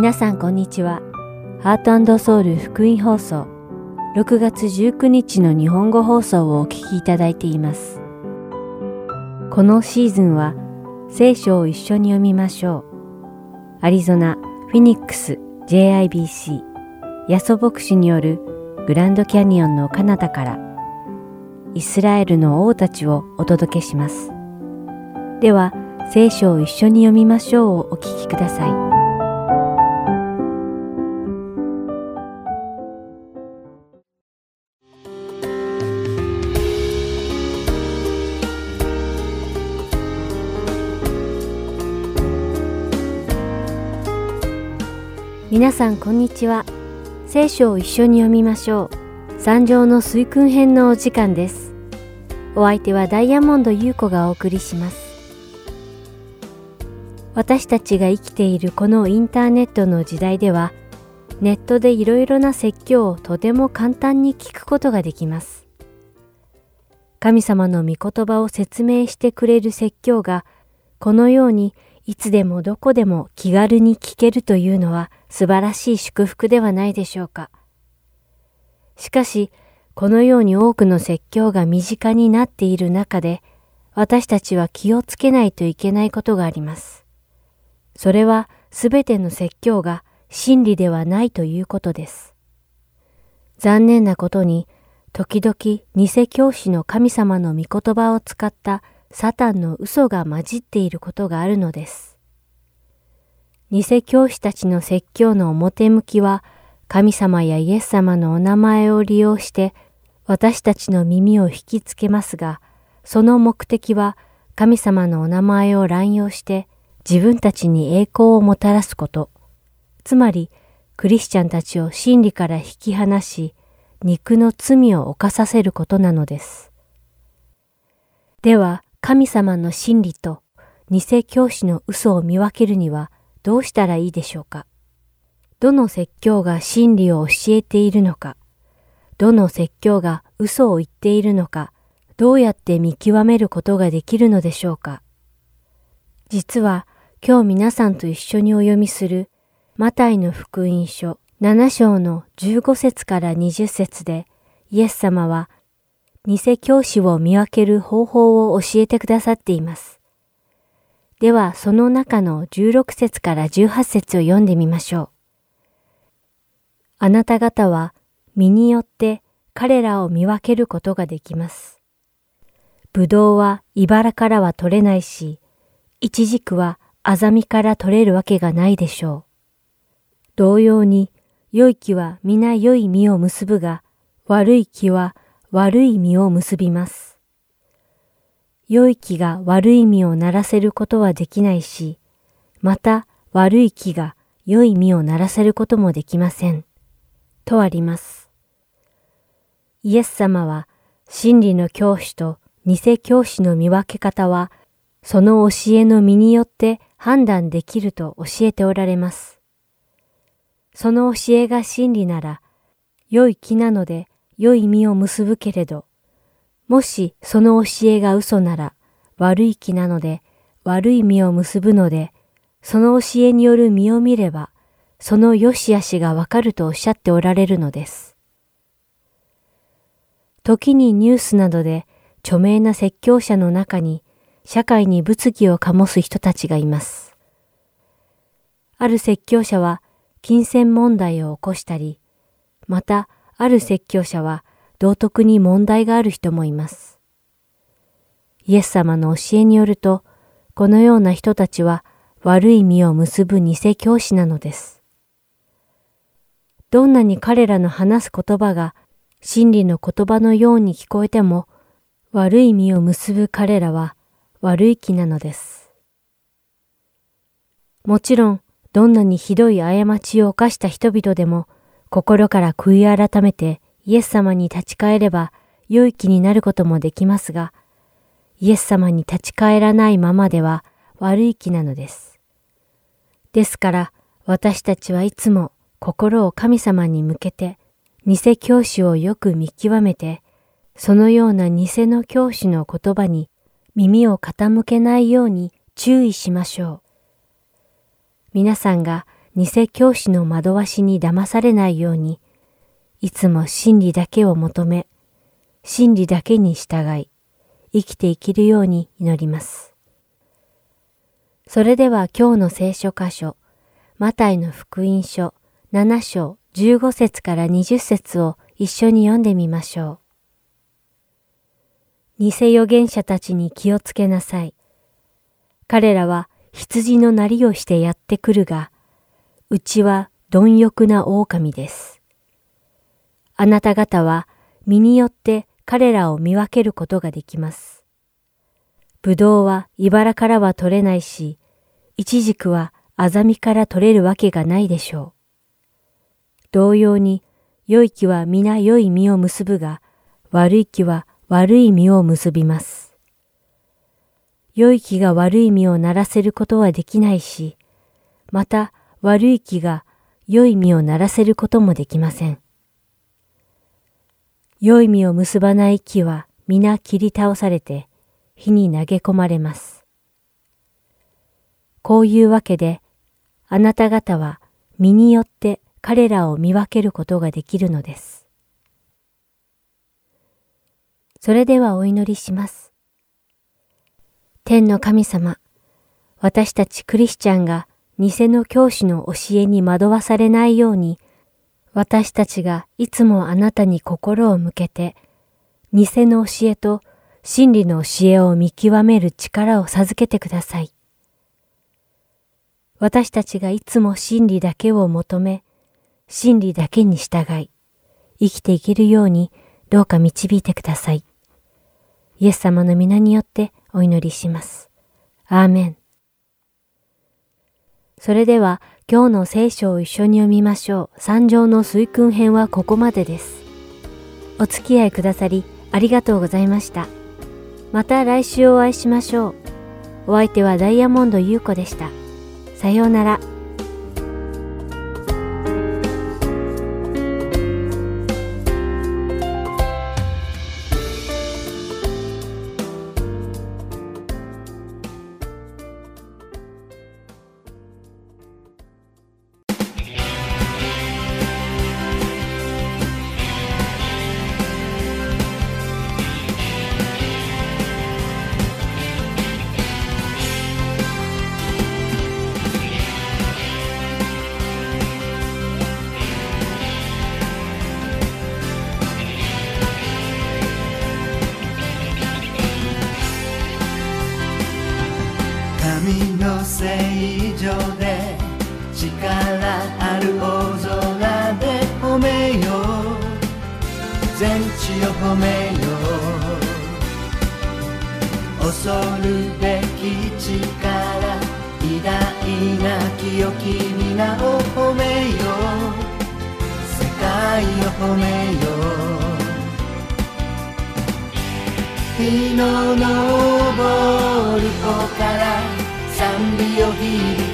皆さんこんにちは。ハートソウル福音放送6月19日の日本語放送をお聞きいただいています。このシーズンは聖書を一緒に読みましょう。アリゾナ・フィニックス JIBC ヤソ牧師によるグランドキャニオンの彼方からイスラエルの王たちをお届けします。では、聖書を一緒に読みましょうをお聞きください。皆さんこんにちは。聖書を一緒に読みましょう。三条の水訓編のお時間です。お相手はダイヤモンド優子がお送りします。私たちが生きているこのインターネットの時代では、ネットでいろいろな説教をとても簡単に聞くことができます。神様の御言葉を説明してくれる説教が、このようにいつでもどこでも気軽に聞けるというのは素晴らしい祝福ではないでしょうか。しかし、このように多くの説教が身近になっている中で、私たちは気をつけないといけないことがあります。それはすべての説教が真理ではないということです。残念なことに、時々偽教師の神様の御言葉を使ったサタンの嘘が混じっていることがあるのです。偽教師たちの説教の表向きは、神様やイエス様のお名前を利用して私たちの耳を引きつけますが、その目的は神様のお名前を乱用して自分たちに栄光をもたらすこと、つまりクリスチャンたちを真理から引き離し、肉の罪を犯させることなのです。では、神様の真理と偽教師の嘘を見分けるにはどうしたらいいでしょうか？どの説教が真理を教えているのか？どの説教が嘘を言っているのか？どうやって見極めることができるのでしょうか？実は今日皆さんと一緒にお読みするマタイの福音書7章の15節から20節でイエス様は偽教師を見分ける方法を教えてくださっています。では、その中の16節から18節を読んでみましょう。あなた方は身によって彼らを見分けることができます。ぶどうは茨からは取れないし、イチジクはアザミから取れるわけがないでしょう。同様に、良い木は皆良い実を結ぶが、悪い木は悪い実を結びます。良い木が悪い実をならせることはできないし、また悪い木が良い実をならせることもできません。とあります。イエス様は真理の教師と偽教師の見分け方は、その教えの身によって判断できると教えておられます。その教えが真理なら、良い木なので良い実を結ぶけれど、もしその教えが嘘なら悪い木なので悪い実を結ぶので、その教えによる実を見れば、その良し悪しがわかるとおっしゃっておられるのです。時にニュースなどで著名な説教者の中に社会に物議を醸す人たちがいます。ある説教者は金銭問題を起こしたり、またある説教者は道徳に問題がある人もいます。イエス様の教えによると、このような人たちは悪い実を結ぶ偽教師なのです。どんなに彼らの話す言葉が真理の言葉のように聞こえても、悪い実を結ぶ彼らは悪い気なのです。もちろん、どんなにひどい過ちを犯した人々でも、心から悔い改めてイエス様に立ち返れば良い気になることもできますが、イエス様に立ち返らないままでは悪い気なのです。ですから私たちはいつも心を神様に向けて偽教師をよく見極めて、そのような偽の教師の言葉に耳を傾けないように注意しましょう。皆さんが偽教師の惑わしに騙されないように、いつも真理だけを求め、真理だけに従い、生きていけるように祈ります。それでは今日の聖書箇所、マタイの福音書7章15節から20節を一緒に読んでみましょう。偽預言者たちに気をつけなさい。彼らは羊のなりをしてやってくるが、うちは貪欲な狼です。あなた方は身によって彼らを見分けることができます。ぶどうは茨からは取れないし、いちじくはあざみから取れるわけがないでしょう。同様に、良い木は皆良い実を結ぶが、悪い木は悪い実を結びます。良い木が悪い実をならせることはできないし、また悪い木が良い実をならせることもできません。良い実を結ばない木は皆切り倒されて火に投げ込まれます。こういうわけで、あなた方は身によって彼らを見分けることができるのです。それではお祈りします。天の神様、私たちクリスチャンが偽の教師の教えに惑わされないように、私たちがいつもあなたに心を向けて、偽の教えと真理の教えを見極める力を授けてください。私たちがいつも真理だけを求め、真理だけに従い、生きていけるようにどうか導いてください。イエス様の皆によってお祈りします。アーメン。それでは今日の聖書を一緒に読みましょう。三条の水訓編はここまでです。お付き合いくださりありがとうございました。また来週お会いしましょう。お相手はダイヤモンド優子でした。さようなら。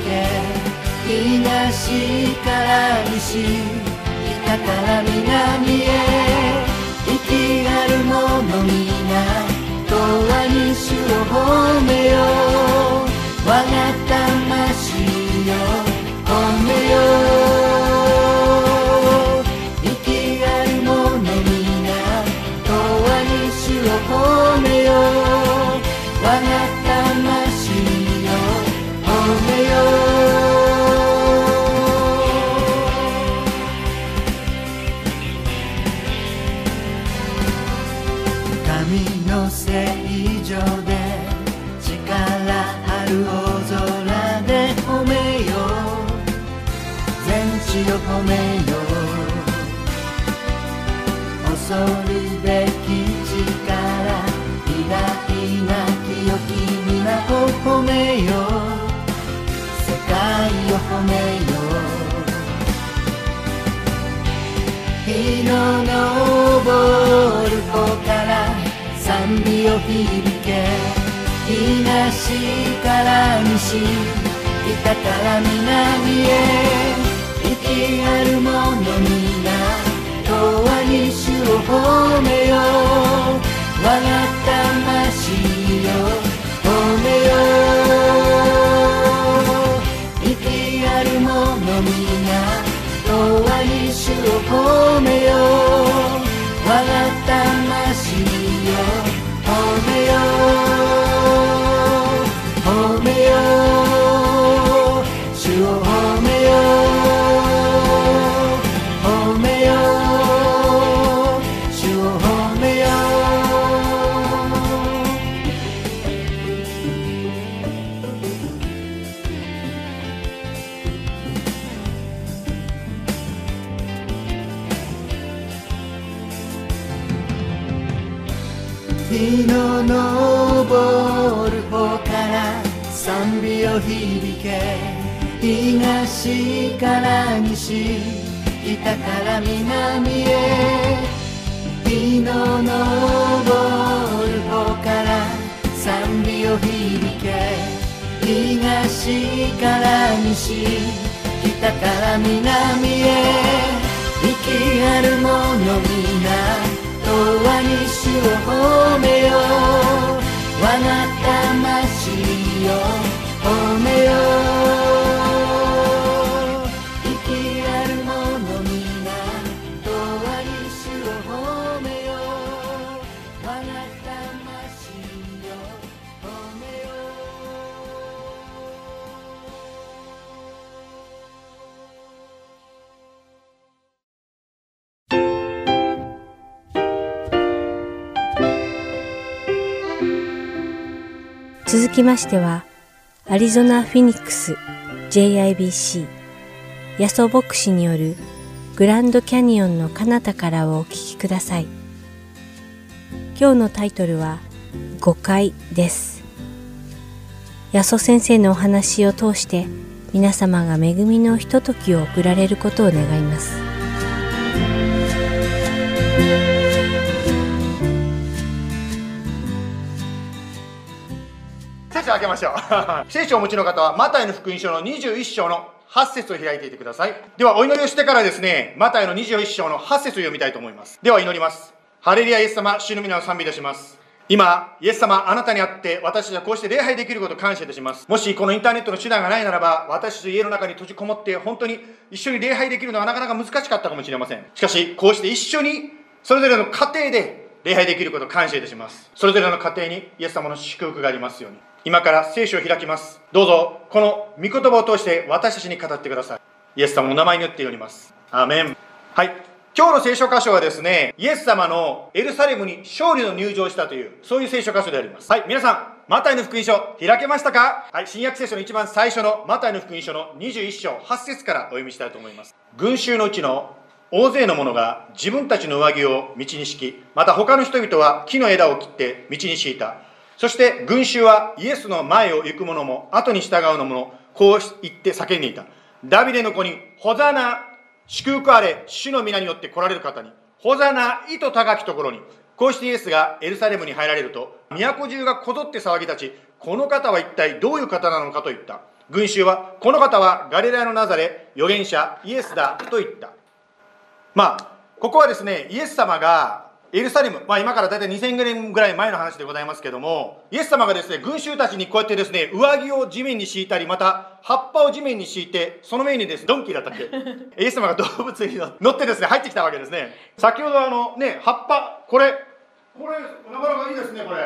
け東から西北から南へ。きがるものみな永遠に主を褒めよう我が魂よ褒めよう生きがるものみな永遠に主を褒めよう。主よ褒めよ。恐るべき力偉大な清き皆を褒めよ。世界を褒めよ。日の昇る子から賛美を響け。東から西北から南へ。とあるものみなにをほめよう我が魂よほめよう。あるものみな永遠に主をほめようが魂東から西北から南へ。日の昇る方から賛美を響け。東から西北から南へ。生きある者皆永遠に主を褒めよう。我が魂よ褒めよう。きましては、アリゾナ・フィニックス JIBC ヤソ牧師によるグランドキャニオンの彼方からをお聞きください。今日のタイトルは誤解です。ヤソ先生のお話を通して皆様が恵みのひとときを送られることを願います。開けましょう 聖書をお持ちの方はマタイの福音書の21章の8節を開いていてくださいではお祈りをしてからですねマタイの21章の8節を読みたいと思いますでは祈りますハレリアイエス様主の皆を賛美いたします今、イエス様、あなたに会って、私たちはこうして礼拝できることを感謝いたします。もし、このインターネットの手段がないならば、私たちと家の中に閉じこもって、本当に一緒に礼拝できるのはなかなか難しかったかもしれません。しかし、こうして一緒に、それぞれの家庭で礼拝できることを感謝いたします。それぞれの家庭に、イエス様の祝福がありますように。今から聖書を開きます。どうぞ、この御言葉を通して私たちに語ってください。イエス様のお名前によっております。アーメン。はい。今日の聖書箇所はですね、イエス様のエルサレムに勝利の入場したという、そういう聖書箇所であります。はい、皆さん、マタイの福音書、開けましたか？はい、新約聖書の一番最初のマタイの福音書の21章8節からお読みしたいと思います。群衆のうちの大勢の者が自分たちの上着を道に敷き、また他の人々は木の枝を切って道に敷いた。そして群衆はイエスの前を行く者も後に従うのもこう言って叫んでいた。ダビデの子に、ホザナ、祝福あれ、主の皆によって来られる方に、ホザナ、意図高きところに、こうしてイエスがエルサレムに入られると、都中がこぞって騒ぎ立ち、この方は一体どういう方なのかと言った。群衆は、この方はガリラのナザレ、預言者イエスだと言った。まあ、ここはですね、イエス様がエルサレム、まあ、今から大体2000年ぐらい前の話でございますけども、イエス様がですね、群衆たちにこうやってですね、上着を地面に敷いたり、また葉っぱを地面に敷いて、その上にですね、ドンキーだったっけ？イエス様が動物に乗ってですね、入ってきたわけですね。先ほどあのね、葉っぱ、これ、これ、なかなかいいですね、これ。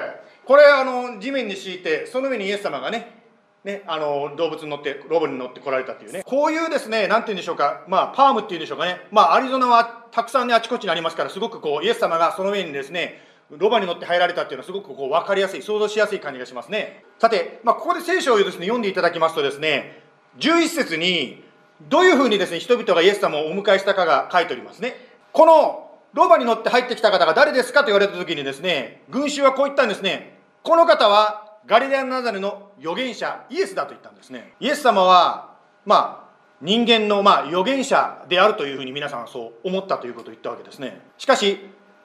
これ、あの、地面に敷いて、その上にイエス様がね、ね、あの動物に乗ってロボに乗って来られたというね。こういうですねなんて言うんでしょうか。まあパームっていうんでしょうかね。まあアリゾナはたくさんねあちこちにありますからすごくこうイエス様がその上にですねロバに乗って入られたっていうのはすごくこう分かりやすい想像しやすい感じがしますね。さて、まあ、ここで聖書をですね読んでいただきますとですね11節にどういうふうにですね人々がイエス様をお迎えしたかが書いておりますね。このロバに乗って入ってきた方が誰ですかと言われた時にですね群衆はこう言ったんですね。この方はガリレアナザレの預言者イエスだと言ったんですね。イエス様はまあ人間のまあ預言者であるというふうに皆さんはそう思ったということを言ったわけですね。しかし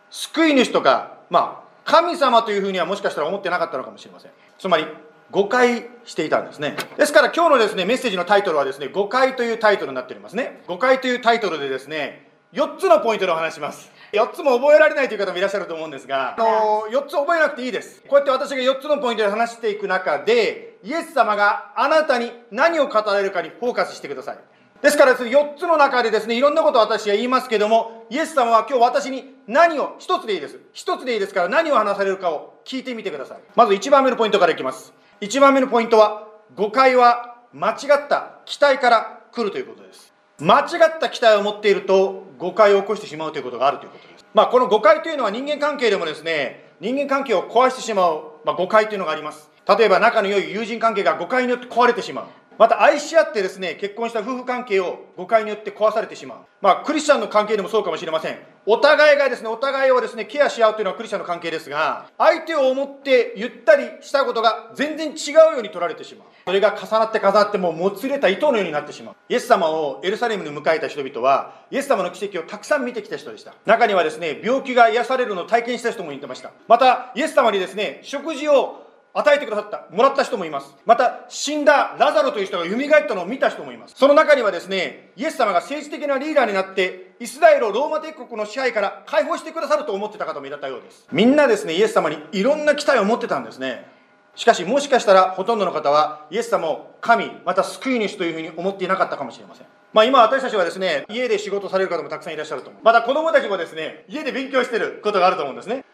救い主とかまあ神様というふうにはもしかしたら思ってなかったのかもしれません。つまり誤解していたんですね。ですから今日のですねメッセージのタイトルはですね誤解というタイトルになっておりますね。誤解というタイトルでですね4つのポイントでお話します。4つも覚えられないという方もいらっしゃると思うんですが、あの4つ覚えなくていいです。こうやって私が4つのポイントで話していく中で、イエス様があなたに何を語られるかにフォーカスしてください。ですからですね、4つの中でですね、いろんなことを私は言いますけども、イエス様は今日私に何を、一つでいいです。一つでいいですから何を話されるかを聞いてみてください。まず1番目のポイントからいきます。1番目のポイントは、誤解は間違った期待から来るということです。間違った期待を持っていると誤解を起こしてしまうということがあるということです。まあ、この誤解というのは人間関係でもですね、人間関係を壊してしまう、まあ、誤解というのがあります。例えば仲の良い友人関係が誤解によって壊れてしまう。また愛し合ってですね、結婚した夫婦関係を誤解によって壊されてしまう。まあ、クリスチャンの関係でもそうかもしれません。お互いがですね、お互いをですね、ケアし合うというのはクリスチャンの関係ですが、相手を思ってゆったりしたことが全然違うように取られてしまう。それが重なって重なってもうもつれた糸のようになってしまう。イエス様をエルサレムに迎えた人々は、イエス様の奇跡をたくさん見てきた人でした。中にはですね、病気が癒されるのを体験した人も言ってました。また、イエス様にですね、食事を与えてくださった、もらった人もいます。また、死んだラザロという人が蘇ったのを見た人もいます。その中にはですね、イエス様が政治的なリーダーになって、イスラエルをローマ帝国の支配から解放してくださると思ってた方もいらったようです。みんなですね、イエス様にいろんな期待を持ってたんですね。しかし、もしかしたらほとんどの方は、イエス様を神、また救い主というふうに思っていなかったかもしれません。まあ、今私たちはですね、家で仕事される方もたくさんいらっしゃると思う。また子供たちもですね、家で勉強してることがあると思うんですね。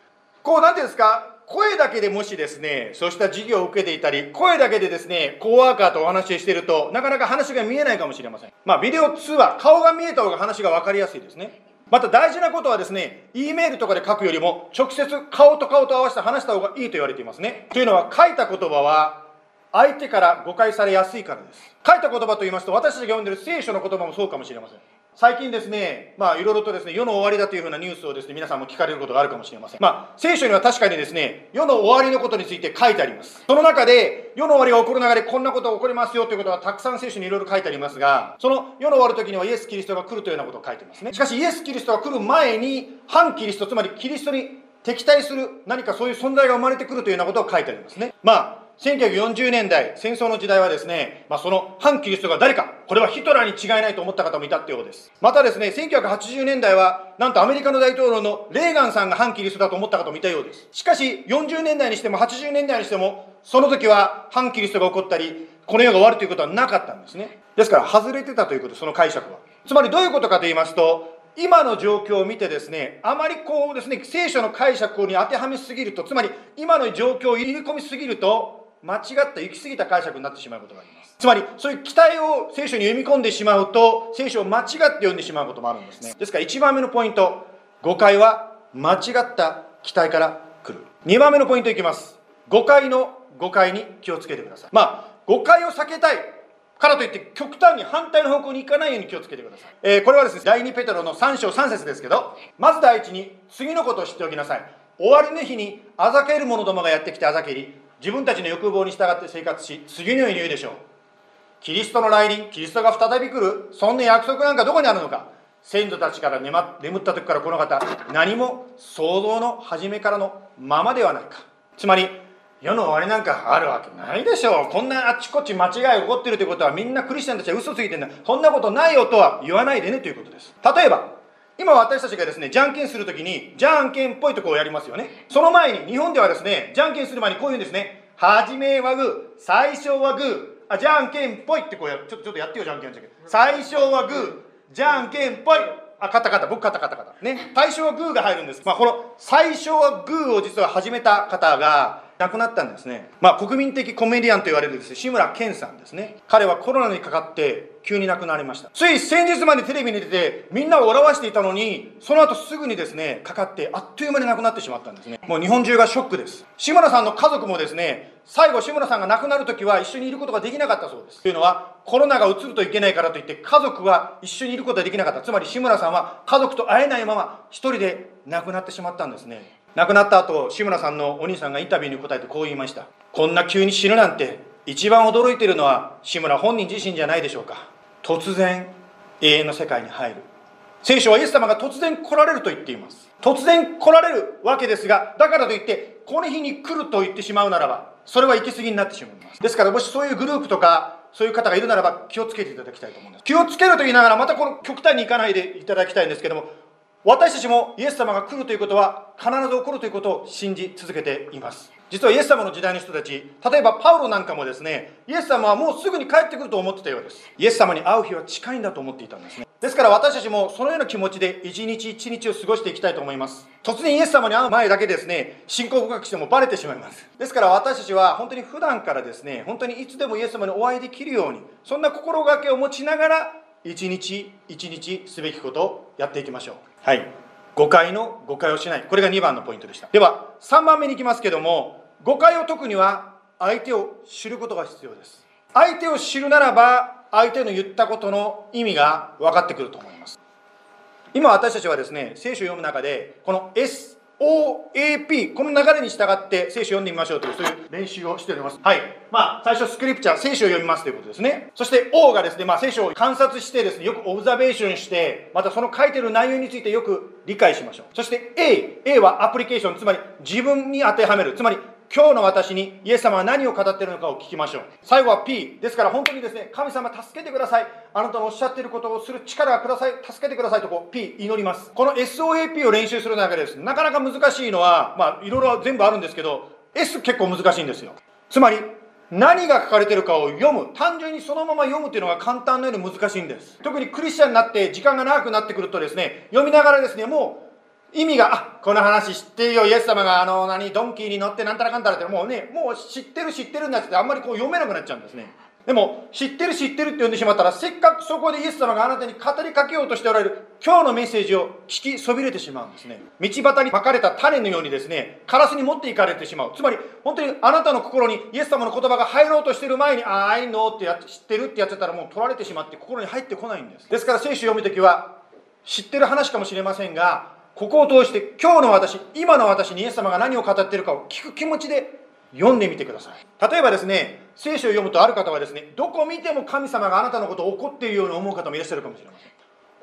こう、なんていうんですか、声だけでもしですね、そうした授業を受けていたり、声だけでですね、コーワーカーとお話ししていると、なかなか話が見えないかもしれません。まあ、ビデオ通話、顔が見えた方が話が分かりやすいですね。また大事なことはですね、E メールとかで書くよりも、直接顔と顔と合わせて話した方がいいと言われていますね。というのは、書いた言葉は、相手から誤解されやすいからです。書いた言葉と言いますと、私たちが読んでる聖書の言葉もそうかもしれません。最近ですね、まあ、いろいろとですね、世の終わりだというふうなニュースをですね、皆さんも聞かれることがあるかもしれません。まあ、聖書には確かにですね、世の終わりのことについて書いてあります。その中で、世の終わりが起こる中でこんなことが起こりますよということがたくさん聖書にいろいろ書いてありますが、その世の終わる時にはイエス・キリストが来るというようなことを書いてますね。しかし、イエス・キリストが来る前に、反キリスト、つまりキリストに敵対する何かそういう存在が生まれてくるというようなことを書いてありますね。まあ、1940年代、戦争の時代はですね、まあ、その反キリストが誰か、これはヒトラーに違いないと思った方もいたってようです。またですね、1980年代は、なんとアメリカの大統領のレーガンさんが反キリストだと思った方もいたようです。しかし、40年代にしても80年代にしても、その時は反キリストが起こったり、この世が終わるということはなかったんですね。ですから、外れてたということ、その解釈は。つまりどういうことかと言いますと、今の状況を見てですね、あまりこうですね、聖書の解釈に当てはめすぎると、つまり今の状況を入れ込みすぎると、間違った行き過ぎた解釈になってしまうことがあります。つまりそういう期待を聖書に読み込んでしまうと聖書を間違って読んでしまうこともあるんですね。ですから1番目のポイント誤解は間違った期待から来る。2番目のポイントいきます。誤解の誤解に気をつけてください。まあ誤解を避けたいからといって極端に反対の方向に行かないように気をつけてください、えー、これはですね第2ペトロの3章3節ですけどまず第一に次のことを知っておきなさい。終わりの日にあざける者どもがやってきてあざけり自分たちの欲望に従って生活し次のように言うでしょう。キリストの来臨キリストが再び来るそんな約束なんかどこにあるのか。先祖たちから眠った時からこの方何も想像の初めからのままではないか。つまり世の終わりなんかあるわけないでしょう。こんなあちこち間違い起こってるということはみんなクリスチャンたちは嘘ついてんだ。こんなことないよとは言わないでねということです。例えば今私たちがですね、じゃんけんするときに、じゃんけんっぽいとこをやりますよね。その前に、日本ではですね、じゃんけんする前にこういうんですね。はじめはグー、最初はグー、あ、じゃんけんっぽいってこうやる。ちょっと、ちょっとやってよ、じゃんけんじゃんけん。最初はグー、じゃんけんっぽい。あ、勝った勝った。僕勝った勝った勝った。ね。最初はグーが入るんです。まあ、この最初はグーを実は始めた方が、亡くなったんですね。まあ、国民的コメディアンと言われるですね、志村けんさんですね。彼はコロナにかかって急に亡くなりました。つい先日までテレビに出て、みんなを笑わしていたのに、その後すぐにですね、かかって、あっという間に亡くなってしまったんですね。もう日本中がショックです。志村さんの家族もですね、最後志村さんが亡くなる時は一緒にいることができなかったそうです。というのは、コロナがうつるといけないからといって、家族は一緒にいることができなかった。つまり志村さんは家族と会えないまま、一人で亡くなってしまったんですね。亡くなった後志村さんのお兄さんがインタビューに答えてこう言いました。こんな急に死ぬなんて一番驚いているのは志村本人自身じゃないでしょうか。突然永遠の世界に入る。聖書はイエス様が突然来られると言っています。突然来られるわけですがだからといってこの日に来ると言ってしまうならばそれは行き過ぎになってしまいます。ですからもしそういうグループとかそういう方がいるならば気をつけていただきたいと思います。気をつけると言いながらまたこの極端にいかないでいただきたいんですけども私たちもイエス様が来るということは必ず起こるということを信じ続けています。実はイエス様の時代の人たち例えばパウロなんかもですねイエス様はもうすぐに帰ってくると思ってたようです。イエス様に会う日は近いんだと思っていたんですね。ですから私たちもそのような気持ちで一日一日を過ごしていきたいと思います。突然イエス様に会う前だけですね信仰告白してもバレてしまいます。ですから私たちは本当に普段からですね本当にいつでもイエス様にお会いできるようにそんな心がけを持ちながら一日一日すべきことをやっていきましょう。はい。誤解の誤解をしない。これが2番のポイントでした。では3番目に行きますけども誤解を解くには相手を知ることが必要です。相手を知るならば相手の言ったことの意味が分かってくると思います。今私たちはですね聖書を読む中でこの S OAP この流れに従って聖書を読んでみましょうというそういう練習をしております。はい。まあ最初スクリプチャー聖書を読みますということですね。そして O がですね、まあ、聖書を観察してですねよくオブザベーションしてまたその書いてる内容についてよく理解しましょう。そして A A はアプリケーションつまり自分に当てはめる。つまり今日の私にイエス様は何を語っているのかを聞きましょう。最後は P。ですから本当にですね、神様助けてください。あなたのおっしゃっていることをする力がください。助けてくださいとこう P 祈ります。この SOAP を練習する中でです、なかなか難しいのは、まあいろいろ全部あるんですけど、S 結構難しいんですよ。つまり、何が書かれてるかを読む単純にそのまま読むっていうのが簡単なように難しいんです特にクリスチャンになって時間が長くなってくるとですね読みながらですねもう意味が、あ、この話知ってるよ、イエス様があの、何、ドンキーに乗ってなんたらかんたらって、もうね、もう知ってる知ってるんだってあんまりこう読めなくなっちゃうんですね。でも、知ってる知ってるって呼んでしまったら、せっかくそこでイエス様があなたに語りかけようとしておられる今日のメッセージを聞きそびれてしまうんですね。道端にまかれた種のようにですね、カラスに持っていかれてしまう。つまり、本当にあなたの心にイエス様の言葉が入ろうとしてる前に、ああ、いのってや知ってるってやってたらもう取られてしまって心に入ってこないんです。ですから聖書を読むときは、知ってる話かもしれませんが、ここを通して今日の私今の私にイエス様が何を語っているかを聞く気持ちで読んでみてください。例えばですね聖書を読むとある方はですねどこ見ても神様があなたのことを怒っているように思う方もいらっしゃるかもしれません。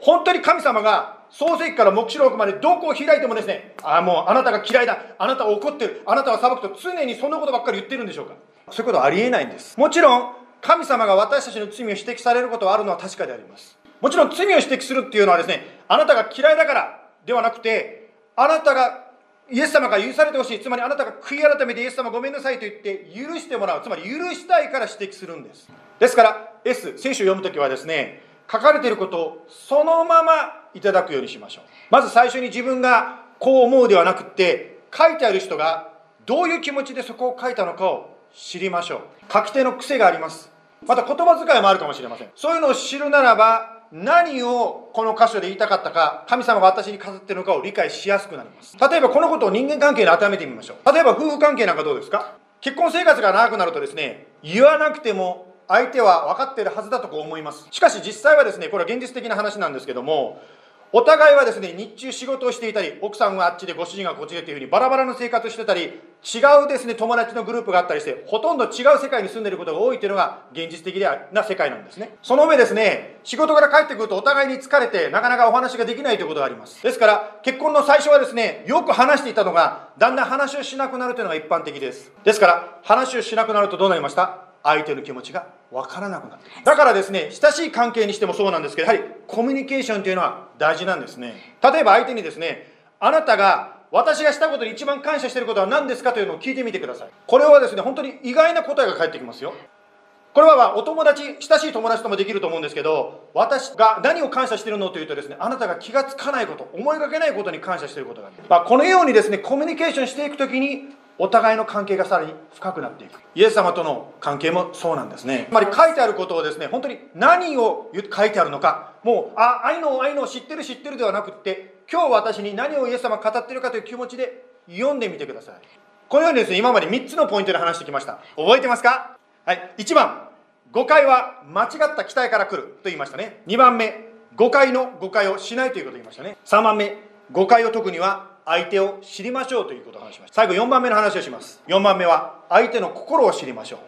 本当に神様が創世記から黙示録までどこを開いてもですねああもうあなたが嫌いだあなたは怒ってるあなたは裁くと常にそんなことばっかり言ってるんでしょうか。そういうことはありえないんです。もちろん神様が私たちの罪を指摘されることはあるのは確かであります。もちろん罪を指摘するっていうのはですねあなたが嫌いだからではなくてあなたがイエス様が許されてほしいつまりあなたが悔い改めてイエス様ごめんなさいと言って許してもらうつまり許したいから指摘するんです。ですから S 聖書を読むときはですね書かれていることをそのままいただくようにしましょう。まず最初に自分がこう思うではなくて書いてある人がどういう気持ちでそこを書いたのかを知りましょう。書き手の癖があります。また言葉遣いもあるかもしれません。そういうのを知るならば何をこの箇所で言いたかったか神様が私に語っているのかを理解しやすくなります。例えばこのことを人間関係に当てはめてみましょう。例えば夫婦関係なんかどうですか？結婚生活が長くなるとですね言わなくても相手は分かっているはずだとこう思います。しかし実際はですねこれは現実的な話なんですけどもお互いはですね日中仕事をしていたり奥さんはあっちでご主人がこっちでっていうふうにバラバラの生活をしてたり違うですね友達のグループがあったりしてほとんど違う世界に住んでいることが多いというのが現実的な世界なんですね。その上ですね仕事から帰ってくるとお互いに疲れてなかなかお話ができないということがあります。ですから結婚の最初はですねよく話していたのがだんだん話をしなくなるというのが一般的です。ですから話をしなくなるとどうなりました？相手の気持ちが分からなくなってだからですね親しい関係にしてもそうなんですけどやはりコミュニケーションというのは大事なんですね。例えば相手にですねあなたが私がしたことに一番感謝していることは何ですかというのを聞いてみてください。これはですね本当に意外な答えが返ってきますよ。これはお友達親しい友達ともできると思うんですけど私が何を感謝しているのというとですねあなたが気がつかないこと思いがけないことに感謝していることがある、まあ、このようにですねコミュニケーションしていくときにお互いの関係がさらに深くなっていく。イエス様との関係もそうなんですね。つまり書いてあることをですね本当に何を書いてあるのか。もうああいのあいの知ってる知ってるではなくって今日私に何をイエス様語ってるかという気持ちで読んでみてください。このようにですね今まで3つのポイントで話してきました。覚えてますか？はい。1番誤解は間違った期待から来る。と言いましたね。2番目誤解の誤解をしないということを言いましたね。3番目誤解を解くには相手を知りましょうということを話しました。最後4番目の話をします。4番目は相手の心を知りましょう。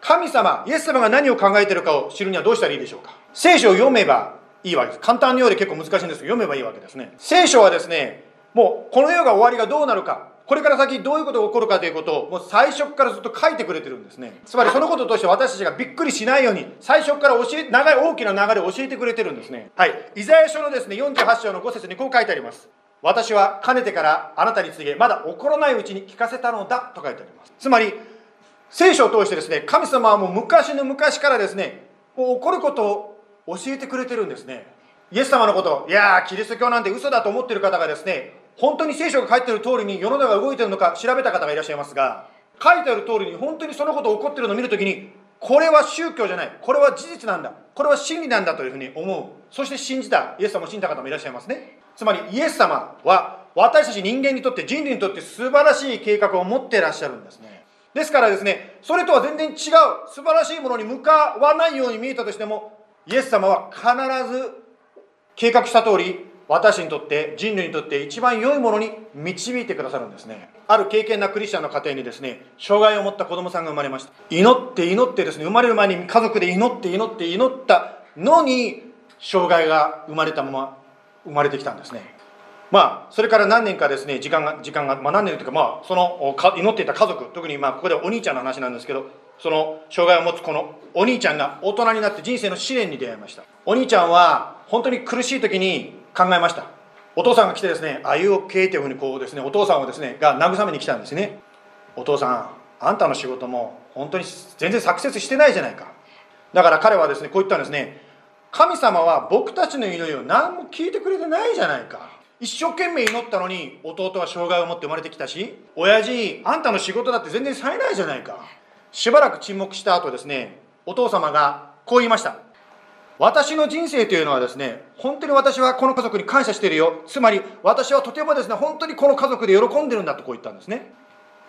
神様イエス様が何を考えているかを知るにはどうしたらいいでしょうか。聖書を読めばいいわけです。簡単にようで結構難しいんですけど読めばいいわけですね。聖書はですねもうこの世が終わりがどうなるかこれから先どういうことが起こるかということをもう最初からずっと書いてくれてるんですね。つまりそのこととして私たちがびっくりしないように最初から教え長い大きな流れを教えてくれてるんですね。はい。イザヤ書のですね48章の5節にこう書いてあります。私はかねてからあなたに告げまだ起こらないうちに聞かせたのだと書いてあります。つまり聖書を通してですね神様はもう昔の昔からですねもう起こることを教えてくれてるんですね。イエス様のこといやーキリスト教なんて嘘だと思ってる方がですね本当に聖書が書いてる通りに世の中が動いてるのか調べた方がいらっしゃいますが書いてある通りに本当にそのこと起こってるのを見るときにこれは宗教じゃないこれは事実なんだこれは真理なんだというふうに思う。そして信じたイエス様を信じた方もいらっしゃいますね。つまりイエス様は私たち人間にとって人類にとって素晴らしい計画を持ってらっしゃるんですね。ですからですねそれとは全然違う素晴らしいものに向かわないように見えたとしてもイエス様は必ず計画した通り私にとって人類にとって一番良いものに導いてくださるんですね。ある敬虔なクリスチャンの家庭にですね障害を持った子供さんが生まれました祈って祈ってですね生まれる前に家族で祈って祈って祈ったのに障害が生まれたまま生まれてきたんですね。まあそれから何年かですね時間が時間がまあ何年というかまあそのか祈っていた家族特にまあここでお兄ちゃんの話なんですけどその障害を持つこのお兄ちゃんが大人になって人生の試練に出会いました。お兄ちゃんは本当に苦しい時に考えました。お父さんが来てですねあいうおけというふうにこうですねお父さんをですねが慰めに来たんですね。お父さんあんたの仕事も本当に全然サクセスしてないじゃないか。だから彼はですねこう言ったんですね。神様は僕たちの祈りを何も聞いてくれてないじゃないか。一生懸命祈ったのに弟は障害を持って生まれてきたし親父あんたの仕事だって全然冴えないじゃないか。しばらく沈黙した後ですねお父様がこう言いました。私の人生というのはですね本当に私はこの家族に感謝してるよ。つまり私はとてもですね本当にこの家族で喜んでるんだとこう言ったんですね。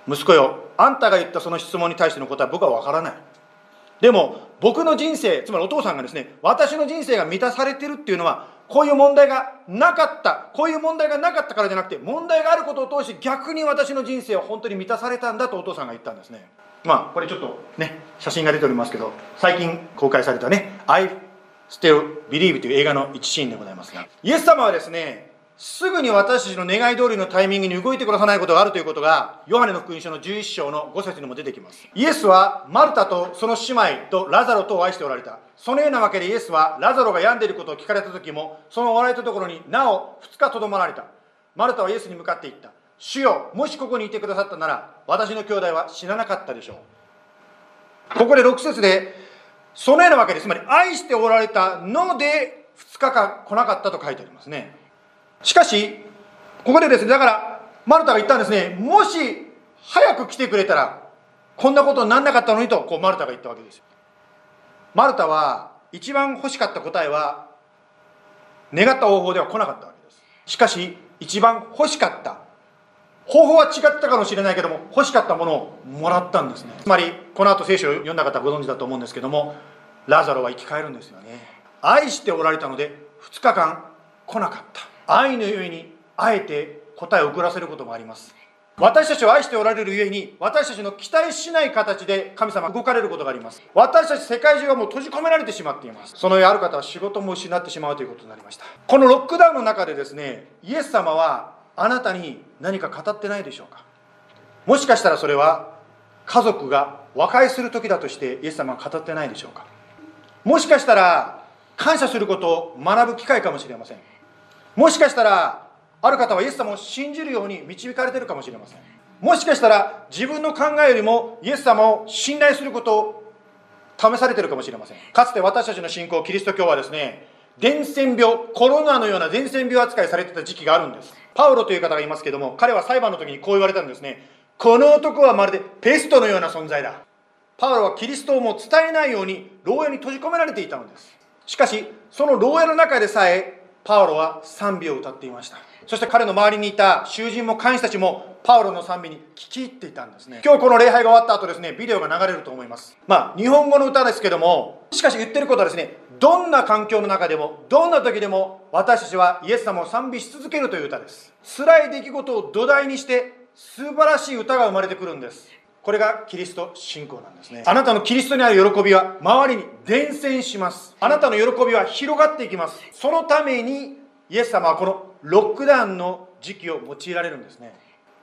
息子よあんたが言ったその質問に対しての答えは僕は分からない。でも僕の人生つまりお父さんがですね私の人生が満たされてるっていうのはこういう問題がなかったこういう問題がなかったからじゃなくて問題があることを通して逆に私の人生は本当に満たされたんだとお父さんが言ったんですね。まあこれちょっとね写真が出ておりますけど最近公開されたね「I Still Believe」という映画の一シーンでございますがイエス様はですねすぐに私たちの願い通りのタイミングに動いてくださないことがあるということがヨハネの福音書の11章の5節にも出てきます。イエスはマルタとその姉妹とラザロとを愛しておられた。そのようなわけでイエスはラザロが病んでいることを聞かれた時もそのおられたところになお2日とどまられた。マルタはイエスに向かって言った。主よもしここにいてくださったなら私の兄弟は死ななかったでしょう。ここで6節でそのようなわけでつまり愛しておられたので2日間来なかったと書いてありますね。しかしここでですねだからマルタが言ったんですね。もし早く来てくれたらこんなことにならなかったのにとこうマルタが言ったわけですよ。マルタは一番欲しかった答えは願った方法では来なかったわけです。しかし一番欲しかった方法は違ったかもしれないけども欲しかったものをもらったんですね。つまりこの後聖書を読んだ方ご存知だと思うんですけどもラザロは生き返るんですよね。愛しておられたので2日間来なかった。愛のゆえにあえて答えを遅らせることもあります。私たちを愛しておられるゆえに私たちの期待しない形で神様が動かれることがあります。私たち世界中はもう閉じ込められてしまっています。その上ある方は仕事も失ってしまうということになりました。このロックダウンの中でですねイエス様はあなたに何か語ってないでしょうか。もしかしたらそれは家族が和解する時だとしてイエス様は語ってないでしょうか。もしかしたら感謝することを学ぶ機会かもしれません。もしかしたらある方はイエス様を信じるように導かれてるかもしれません。もしかしたら自分の考えよりもイエス様を信頼することを試されてるかもしれません。かつて私たちの信仰キリスト教はですね伝染病コロナのような伝染病扱いされてた時期があるんです。パウロという方がいますけども彼は裁判の時にこう言われたんですね。この男はまるでペストのような存在だ。パウロはキリストをもう伝えないように牢屋に閉じ込められていたのです。しかしその牢屋の中でさえパウロは賛美を歌っていました。そして彼の周りにいた囚人も監視たちもパウロの賛美に聞き入っていたんですね。今日この礼拝が終わった後ですねビデオが流れると思います。まあ日本語の歌ですけどもしかし言ってることはですねどんな環境の中でもどんな時でも私たちはイエス様を賛美し続けるという歌です。辛い出来事を土台にして素晴らしい歌が生まれてくるんです。これがキリスト信仰なんですね。あなたのキリストにある喜びは周りに伝染します。あなたの喜びは広がっていきます。そのためにイエス様はこのロックダウンの時期を用いられるんですね。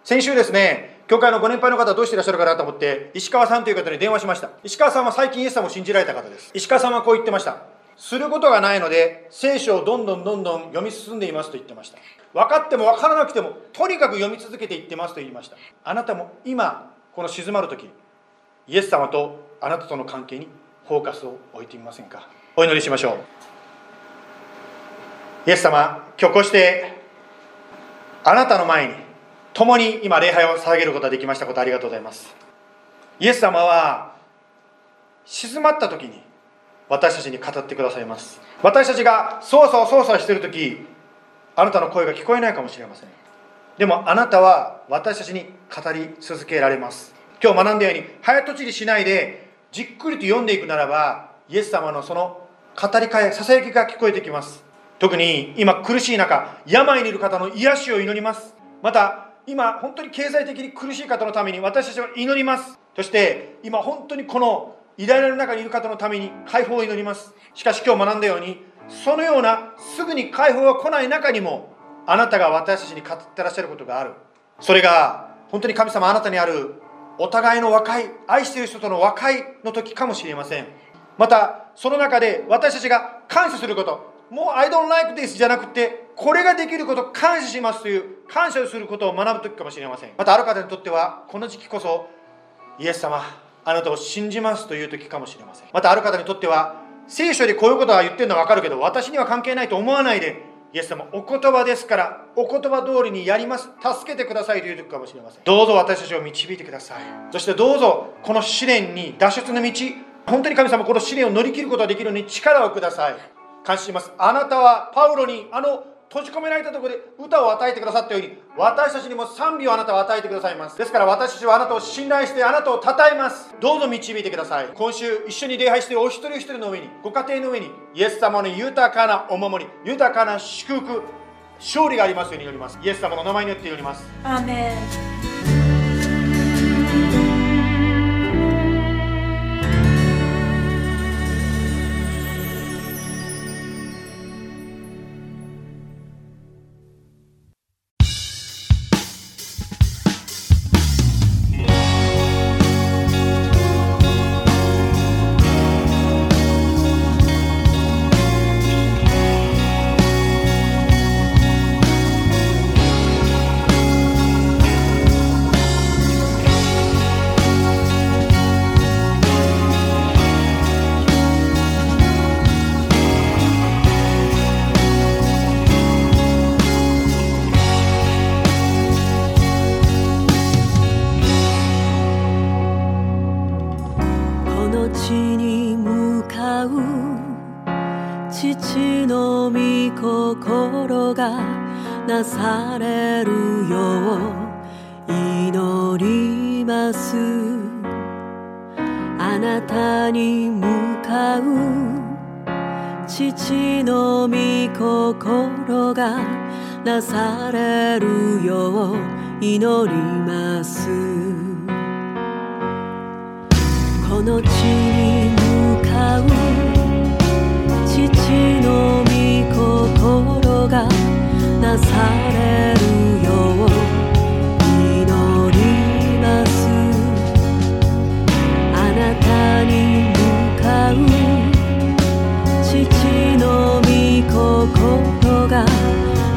先週ですね教会のご年配の方どうしていらっしゃるかなと思って石川さんという方に電話しました。石川さんは最近イエス様を信じられた方です。石川さんはこう言ってました。することがないので聖書をどんどんどんどん読み進んでいますと言ってました。分かっても分からなくてもとにかく読み続けていってますと言いました。あなたも今この静まる時イエス様とあなたとの関係にフォーカスを置いてみませんか？お祈りしましょう。イエス様今日こうしてあなたの前に共に今礼拝を捧げることができましたことありがとうございます。イエス様は静まった時に私たちに語ってくださいます。私たちが操作を操作している時あなたの声が聞こえないかもしれません。でもあなたは私たちに語り続けられます。今日学んだように早とちりしないでじっくりと読んでいくならばイエス様のその語りかえささやきが聞こえてきます。特に今苦しい中病にいる方の癒しを祈ります。また今本当に経済的に苦しい方のために私たちは祈ります。そして今本当にこの偉大なる中にいる方のために解放を祈ります。しかし今日学んだようにそのようなすぐに解放が来ない中にもあなたが私たちに語ってらっしゃることがある。それが本当に神様あなたにあるお互いの和解愛している人との和解の時かもしれません。またその中で私たちが感謝すること。もう I don't like this じゃなくてこれができること感謝しますという感謝をすることを学ぶ時かもしれません。またある方にとってはこの時期こそイエス様あなたを信じますという時かもしれません。またある方にとっては聖書でこういうことは言ってるのは分かるけど私には関係ないと思わないでイエス様お言葉ですからお言葉通りにやります。助けてくださいという時かもしれません。どうぞ私たちを導いてください。そしてどうぞこの試練に脱出の道本当に神様この試練を乗り切ることができるように力をください。感謝します。あなたはパウロにあの閉じ込められたところで歌を与えてくださったように私たちにも賛美をあなたは与えてくださいます。ですから私たちはあなたを信頼してあなたを称えます。どうぞ導いてください。今週一緒に礼拝してお一人一人の上にご家庭の上にイエス様の豊かなお守り豊かな祝福勝利がありますように祈ります。イエス様の名前によって祈ります。アーメン。されるよう祈ります。あなたに向かう父の御心がなされるよう祈ります。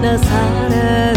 なされ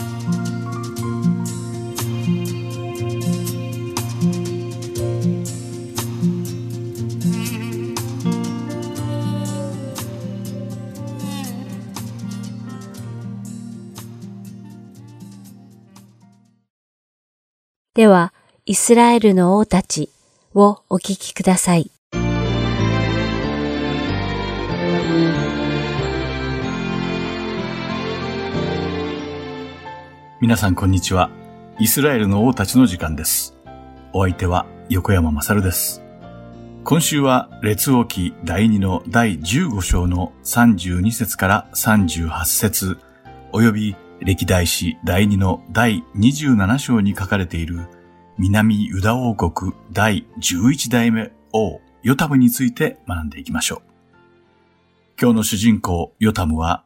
イスラエルの王たちをお聞きください。皆さんこんにちは。イスラエルの王たちの時間です。お相手は横山まさるです。今週は列王記第2の第15章の32節から38節及び歴代史第2の第27章に書かれている南ユダ王国第11代目王ヨタムについて学んでいきましょう。今日の主人公ヨタムは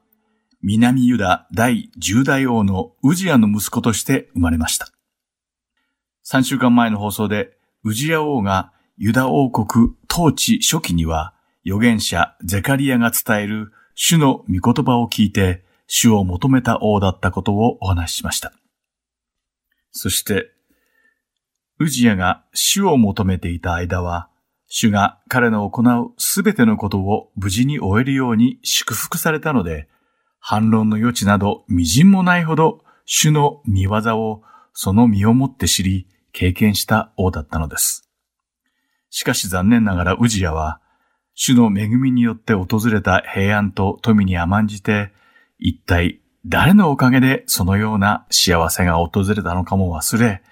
南ユダ第10代王のウジアの息子として生まれました。3週間前の放送で、ウジア王がユダ王国統治初期には、預言者ゼカリアが伝える主の御言葉を聞いて、主を求めた王だったことをお話ししました。そして、ウジアが主を求めていた間は、主が彼の行うすべてのことを無事に終えるように祝福されたので、反論の余地など微塵もないほど主の見業をその身をもって知り経験した王だったのです。しかし残念ながらウジアは主の恵みによって訪れた平安と富に甘んじて一体誰のおかげでそのような幸せが訪れたのかも忘れ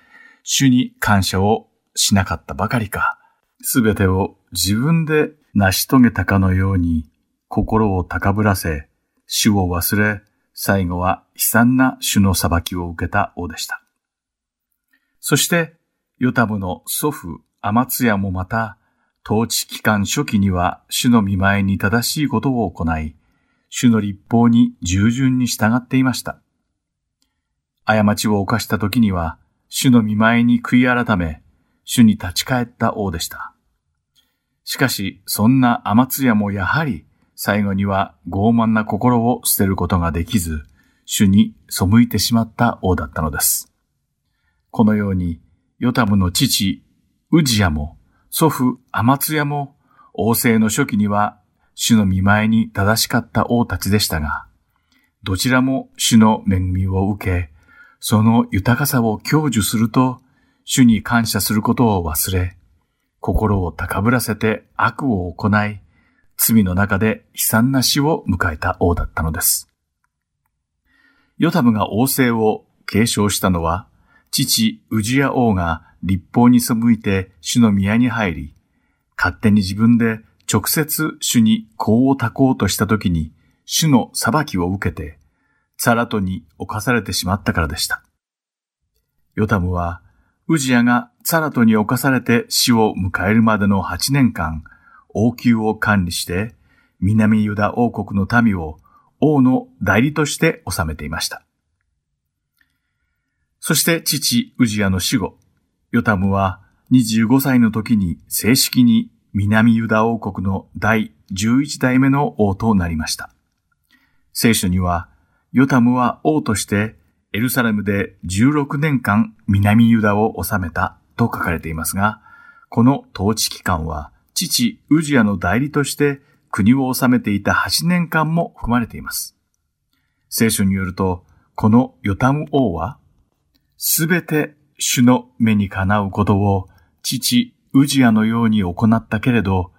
主に感謝をしなかったばかりかすべてを自分で成し遂げたかのように心を高ぶらせ主を忘れ、最後は悲惨な主の裁きを受けた王でした。そして、ヨタムの祖父、アマツヤもまた、統治期間初期には主の見前に正しいことを行い、主の立法に従順に従っていました。過ちを犯した時には、主の見前に悔い改め、主に立ち返った王でした。しかし、そんなアマツヤもやはり、最後には傲慢な心を捨てることができず、主に背いてしまった王だったのです。このように、ヨタムの父、ウジヤも、祖父、アマツヤも、王政の初期には、主の見前に正しかった王たちでしたが、どちらも主の恵みを受け、その豊かさを享受すると、主に感謝することを忘れ、心を高ぶらせて悪を行い、罪の中で悲惨な死を迎えた王だったのです。ヨタムが王政を継承したのは、父ウジヤ王が立法に背いて主の宮に入り、勝手に自分で直接主に功をたこうとしたときに、主の裁きを受けて、ツァラトに侵されてしまったからでした。ヨタムは、ウジヤがツァラトに侵されて死を迎えるまでの8年間、王宮を管理して、南ユダ王国の民を王の代理として治めていました。そして父ウジヤの死後、ヨタムは25歳の時に正式に南ユダ王国の第11代目の王となりました。聖書には、ヨタムは王としてエルサレムで16年間南ユダを治めたと書かれていますが、この統治期間は父ウジヤの代理として国を治めていた8年間も含まれています。聖書によると、このヨタム王は、すべて主の目にかなうことを父ウジヤのように行ったけれど、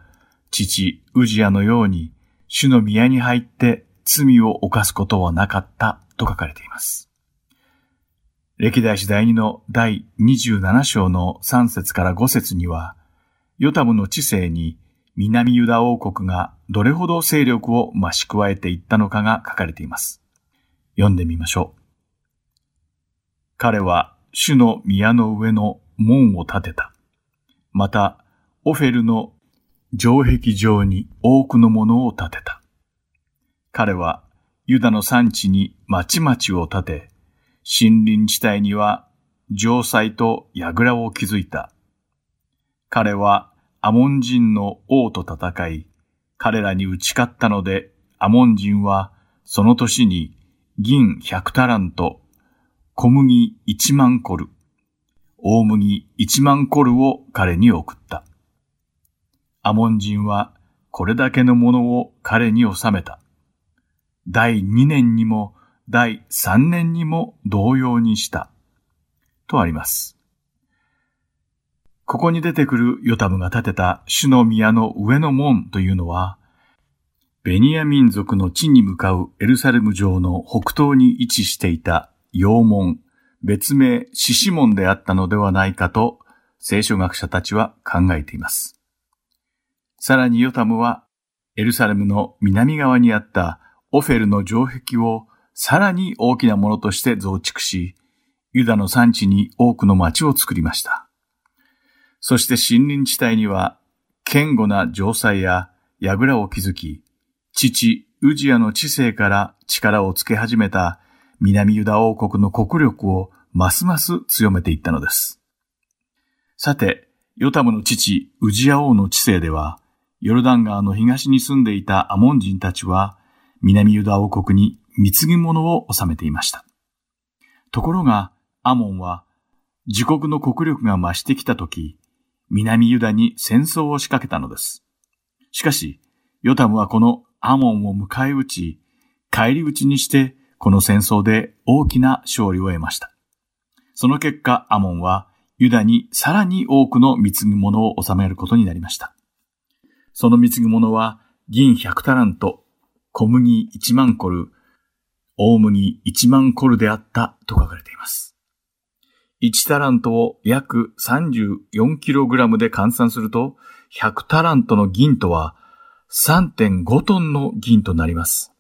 父ウジヤのように主の宮に入って罪を犯すことはなかったと書かれています。歴代史第2の第27章の3節から5節には、ヨタムの知性に南ユダ王国がどれほど勢力を増し加えていったのかが書かれています。読んでみましょう。彼は主の宮の上の門を建てた。また、オフェルの城壁上に多くのものを建てた。彼はユダの産地に町々を建て、森林地帯には城塞と櫓を築いた。彼はアモン人の王と戦い、彼らに打ち勝ったので、アモン人はその年に銀100タラント、小麦1万コル、大麦1万コルを彼に送った。アモン人はこれだけのものを彼に収めた。第2年にも第3年にも同様にした。とあります。ここに出てくるヨタムが建てた主の宮の上の門というのは、ベニヤ民族の地に向かうエルサレム城の北東に位置していた陽門、別名獅子門であったのではないかと聖書学者たちは考えています。さらにヨタムはエルサレムの南側にあったオフェルの城壁をさらに大きなものとして増築し、ユダの産地に多くの町を作りました。そして森林地帯には、堅固な城塞や櫓を築き、父ウジヤの知性から力をつけ始めた南ユダ王国の国力をますます強めていったのです。さて、ヨタムの父ウジヤ王の知性では、ヨルダン川の東に住んでいたアモン人たちは、南ユダ王国に貢ぎ物を収めていました。ところが、アモンは、自国の国力が増してきたとき、南ユダに戦争を仕掛けたのです。しかし、ヨタムはこのアモンを迎え撃ち、帰り討ちにして、この戦争で大きな勝利を得ました。その結果、アモンは、ユダにさらに多くの貢ぎ物を収めることになりました。その貢ぎ物は、銀100タラント、小麦1万コル、大麦1万コルであったと書かれています。1タラントを約 34kg で換算すると、100タラントの銀とは3.5トンの銀となります。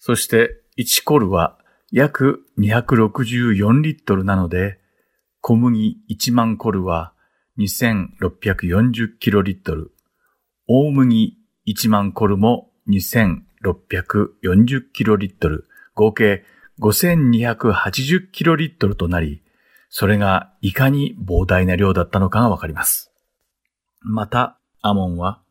そして1コルは約264リットルなので、小麦1万コルは2640キロリットル、大麦1万コルも2640 640キロリットル、合計5280キロリットルとなり、それがいかに膨大な量だったのかがわかります。また、アモンは、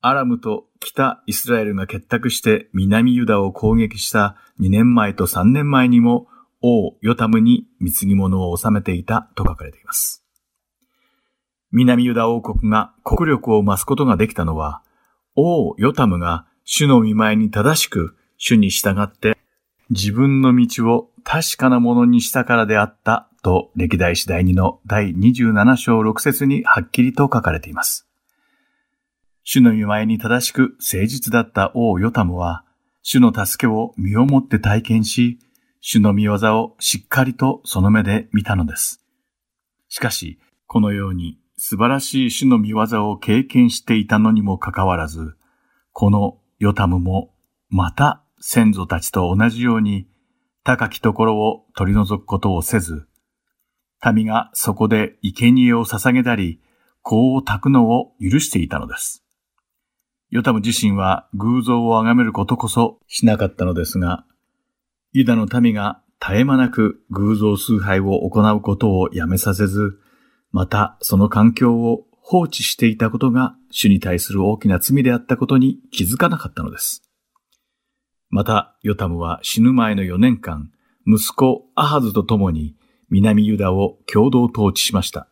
アラムと北イスラエルが結託して南ユダを攻撃した2年前と3年前にも王ヨタムに貢ぎ物を収めていたと書かれています。南ユダ王国が国力を増すことができたのは、王ヨタムが主の見前に正しく主に従って自分の道を確かなものにしたからであったと歴代史第2の第27章6節にはっきりと書かれています。主の見前に正しく誠実だった王ヨタムは、主の助けを身をもって体験し、主の見業をしっかりとその目で見たのです。しかし、このように素晴らしい主の見業を経験していたのにもかかわらず、このヨタムもまた先祖たちと同じように高きところを取り除くことをせず、民がそこで生贄を捧げたり、香を焚くのを許していたのです。ヨタム自身は偶像を崇めることこそしなかったのですが、ユダの民が絶え間なく偶像崇拝を行うことをやめさせず、またその環境を放置していたことが主に対する大きな罪であったことに気づかなかったのです。また、ヨタムは死ぬ前の4年間、息子アハズと共に南ユダを共同統治しました。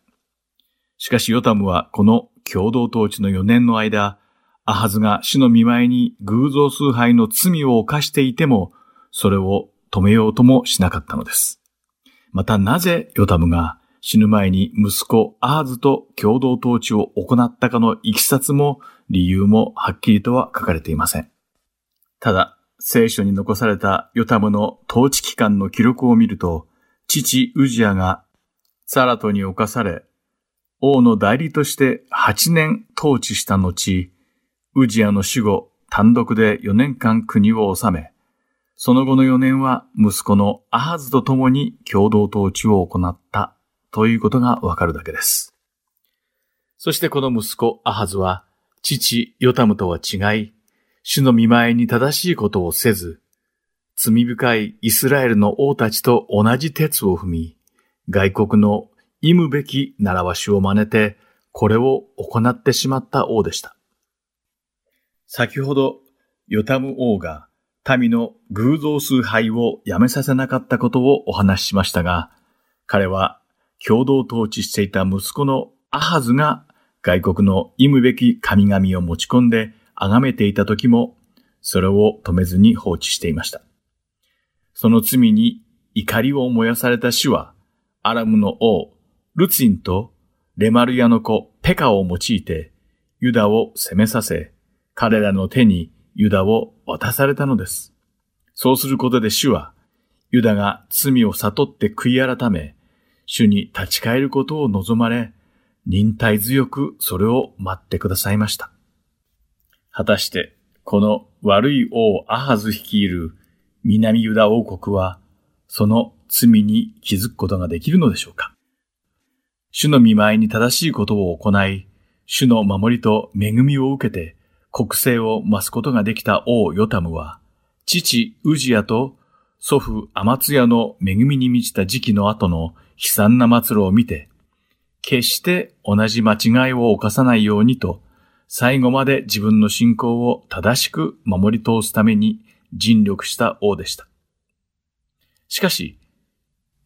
しかしヨタムはこの共同統治の4年の間、アハズが主の見舞いに偶像崇拝の罪を犯していても、それを止めようともしなかったのです。またなぜヨタムが死ぬ前に息子アハズと共同統治を行ったかのいきさつも理由もはっきりとは書かれていません。ただ、聖書に残されたヨタムの統治期間の記録を見ると、父ウジアがサラトに侵され、王の代理として8年統治した後、ウジアの死後単独で4年間国を治め、その後の4年は息子のアハズと共に共同統治を行ったということがわかるだけです。そしてこの息子アハズは父ヨタムとは違い、主の見前に正しいことをせず、罪深いイスラエルの王たちと同じ鉄を踏み、外国の忌むべき習わしを真似て、これを行ってしまった王でした。先ほど、ヨタム王が民の偶像崇拝をやめさせなかったことをお話ししましたが、彼は共同統治していた息子のアハズが外国の忌むべき神々を持ち込んで崇めていた時も、それを止めずに放置していました。その罪に怒りを燃やされた主は、アラムの王、ルツィンとレマルヤの子ペカを用いて、ユダを攻めさせ、彼らの手にユダを渡されたのです。そうすることで主は、ユダが罪を悟って悔い改め、主に立ち返ることを望まれ、忍耐強くそれを待ってくださいました。果たして、この悪い王アハズ率いる南ユダ王国は、その罪に気づくことができるのでしょうか？主の見舞いに正しいことを行い、主の守りと恵みを受けて、国政を増すことができた王ヨタムは、父ウジヤと祖父アマツヤの恵みに満ちた時期の後の悲惨な末路を見て、決して同じ間違いを犯さないようにと、最後まで自分の信仰を正しく守り通すために尽力した王でした。しかし、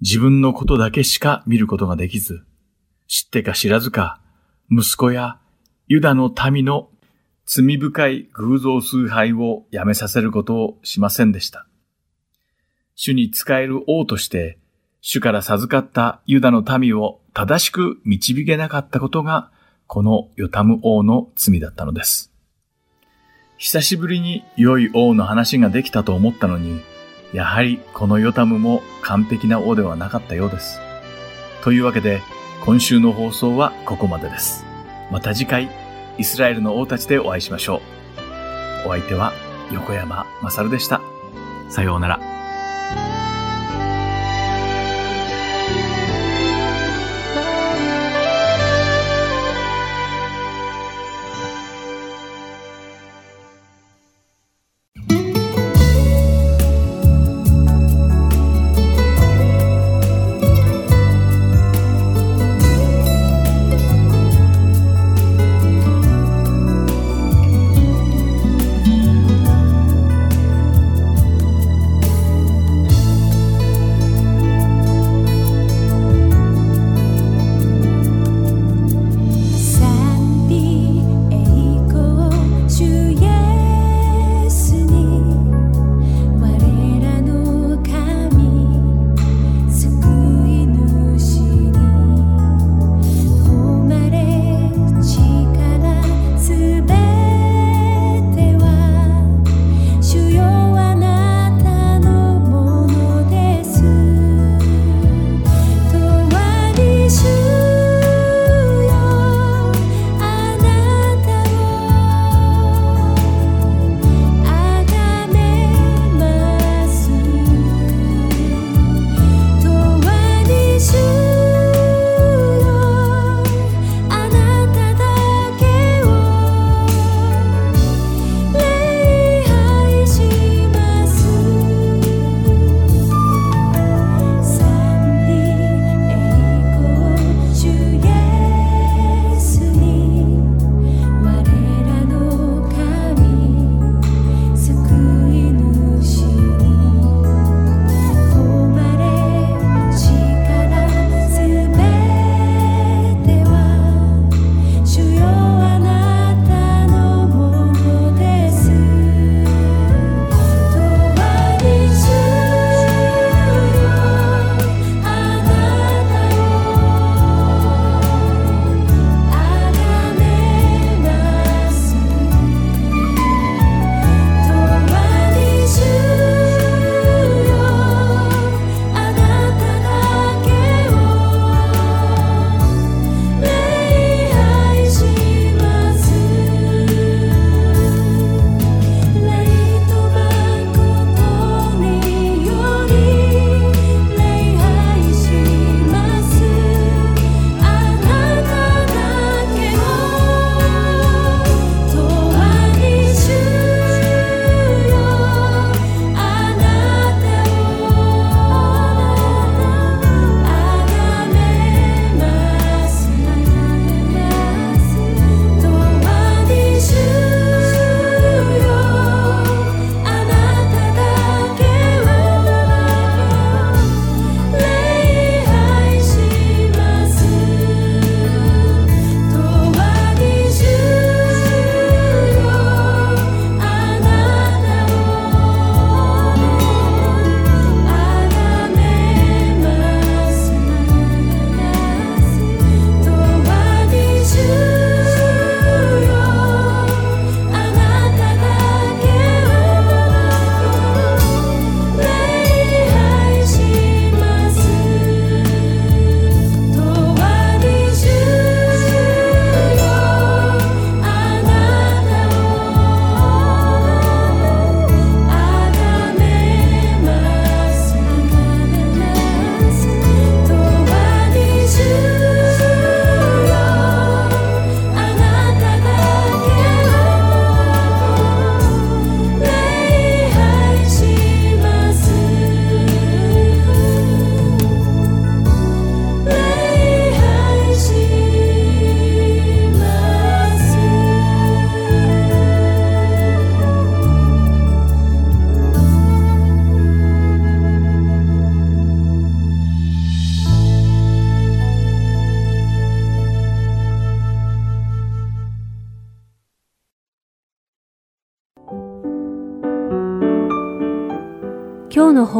自分のことだけしか見ることができず、知ってか知らずか、息子やユダの民の罪深い偶像崇拝をやめさせることをしませんでした。主に仕える王として、主から授かったユダの民を正しく導けなかったことが、このヨタム王の罪だったのです。久しぶりに良い王の話ができたと思ったのに、やはりこのヨタムも完璧な王ではなかったようです。というわけで、今週の放送はここまでです。また次回、イスラエルの王たちでお会いしましょう。お相手は横山まさるでした。さようなら。